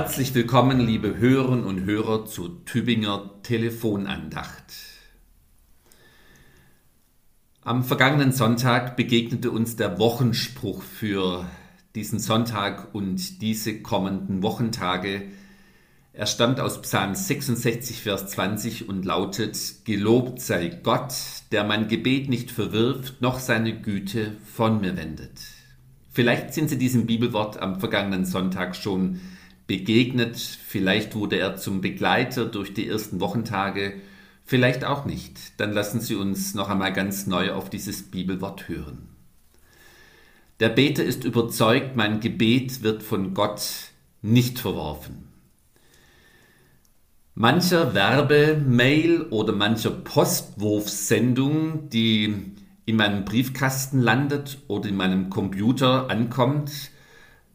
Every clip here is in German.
Herzlich willkommen, liebe Hörerinnen und Hörer, zur Tübinger Telefonandacht. Am vergangenen Sonntag begegnete uns der Wochenspruch für diesen Sonntag und diese kommenden Wochentage. Er stammt aus Psalm 66, Vers 20 und lautet, Gelobt sei Gott, der mein Gebet nicht verwirft, noch seine Güte von mir wendet. Vielleicht sind Sie diesem Bibelwort am vergangenen Sonntag schon begegnet, vielleicht wurde er zum Begleiter durch die ersten Wochentage, vielleicht auch nicht. Dann lassen Sie uns noch einmal ganz neu auf dieses Bibelwort hören. Der Beter ist überzeugt, mein Gebet wird von Gott nicht verworfen. Mancher Werbemail oder mancher Postwurfsendung, die in meinem Briefkasten landet oder in meinem Computer ankommt,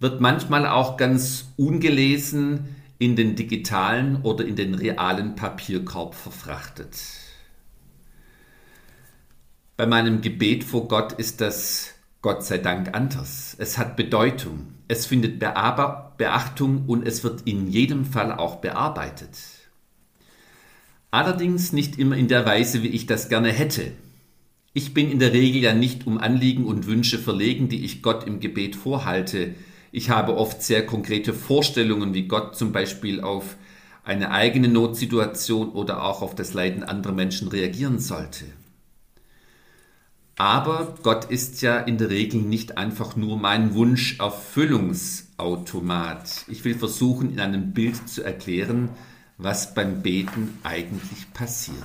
wird manchmal auch ganz ungelesen in den digitalen oder in den realen Papierkorb verfrachtet. Bei meinem Gebet vor Gott ist das Gott sei Dank anders. Es hat Bedeutung, es findet Beachtung und es wird in jedem Fall auch bearbeitet. Allerdings nicht immer in der Weise, wie ich das gerne hätte. Ich bin in der Regel ja nicht um Anliegen und Wünsche verlegen, die ich Gott im Gebet vorhalte, ich habe oft sehr konkrete Vorstellungen, wie Gott zum Beispiel auf eine eigene Notsituation oder auch auf das Leiden anderer Menschen reagieren sollte. Aber Gott ist ja in der Regel nicht einfach nur mein Wunscherfüllungsautomat. Ich will versuchen, in einem Bild zu erklären, was beim Beten eigentlich passiert.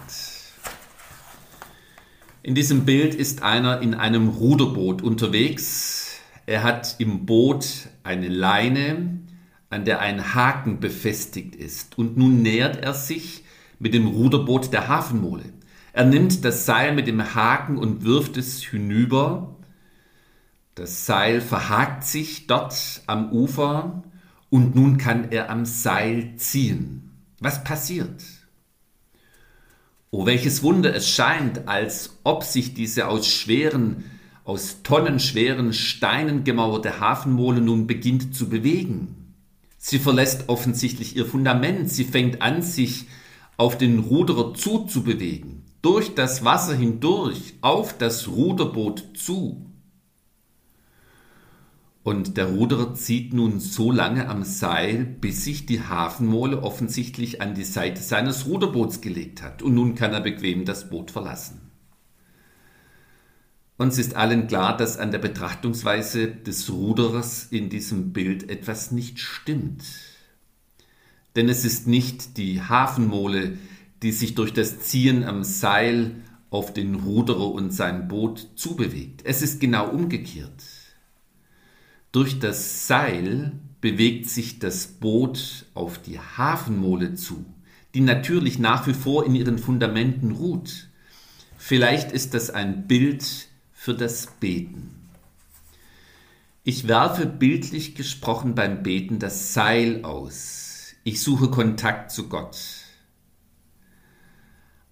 In diesem Bild ist einer in einem Ruderboot unterwegs, er hat im Boot eine Leine, an der ein Haken befestigt ist. Und nun nähert er sich mit dem Ruderboot der Hafenmole. Er nimmt das Seil mit dem Haken und wirft es hinüber. Das Seil verhakt sich dort am Ufer und nun kann er am Seil ziehen. Was passiert? Oh, welches Wunder es scheint, als ob sich diese aus schweren aus tonnenschweren Steinen gemauerte Hafenmole nun beginnt zu bewegen. Sie verlässt offensichtlich ihr Fundament, sie fängt an, sich auf den Ruderer zuzubewegen, durch das Wasser hindurch, auf das Ruderboot zu. Und der Ruderer zieht nun so lange am Seil, bis sich die Hafenmole offensichtlich an die Seite seines Ruderboots gelegt hat. Und nun kann er bequem das Boot verlassen. Uns ist allen klar, dass an der Betrachtungsweise des Ruderers in diesem Bild etwas nicht stimmt. Denn es ist nicht die Hafenmole, die sich durch das Ziehen am Seil auf den Ruderer und sein Boot zubewegt. Es ist genau umgekehrt. Durch das Seil bewegt sich das Boot auf die Hafenmole zu, die natürlich nach wie vor in ihren Fundamenten ruht. Vielleicht ist das ein Bild für das Beten. Ich werfe bildlich gesprochen beim Beten das Seil aus. Ich suche Kontakt zu Gott.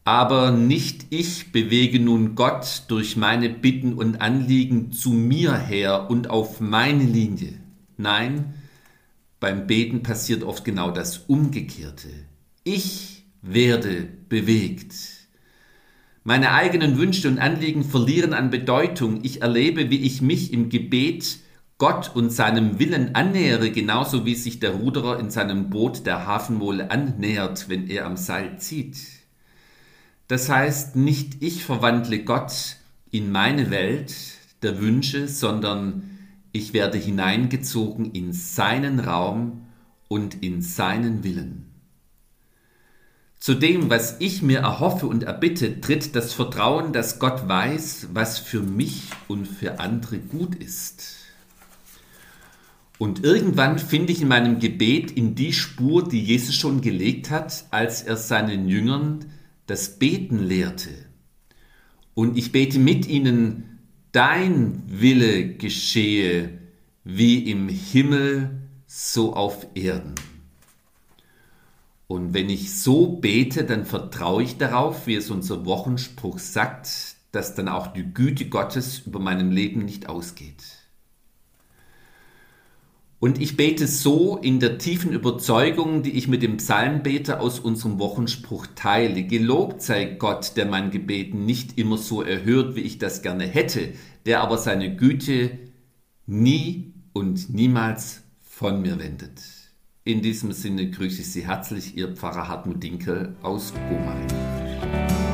Aber nicht ich bewege nun Gott durch meine Bitten und Anliegen zu mir her und auf meine Linie. Nein, beim Beten passiert oft genau das Umgekehrte. Ich werde bewegt. Meine eigenen Wünsche und Anliegen verlieren an Bedeutung. Ich erlebe, wie ich mich im Gebet Gott und seinem Willen annähere, genauso wie sich der Ruderer in seinem Boot der Hafenmole annähert, wenn er am Seil zieht. Das heißt, nicht ich verwandle Gott in meine Welt der Wünsche, sondern ich werde hineingezogen in seinen Raum und in seinen Willen. Zu dem, was ich mir erhoffe und erbitte, tritt das Vertrauen, dass Gott weiß, was für mich und für andere gut ist. Und irgendwann finde ich in meinem Gebet in die Spur, die Jesus schon gelegt hat, als er seinen Jüngern das Beten lehrte. Und ich bete mit ihnen, dein Wille geschehe wie im Himmel, so auf Erden. Und wenn ich so bete, dann vertraue ich darauf, wie es unser Wochenspruch sagt, dass dann auch die Güte Gottes über meinem Leben nicht ausgeht. Und ich bete so in der tiefen Überzeugung, die ich mit dem Psalmbeter aus unserem Wochenspruch teile. Gelobt sei Gott, der mein Gebeten nicht immer so erhört, wie ich das gerne hätte, der aber seine Güte nie und niemals von mir wendet. In diesem Sinne grüße ich Sie herzlich, Ihr Pfarrer Hartmut Dinkel aus Gomering.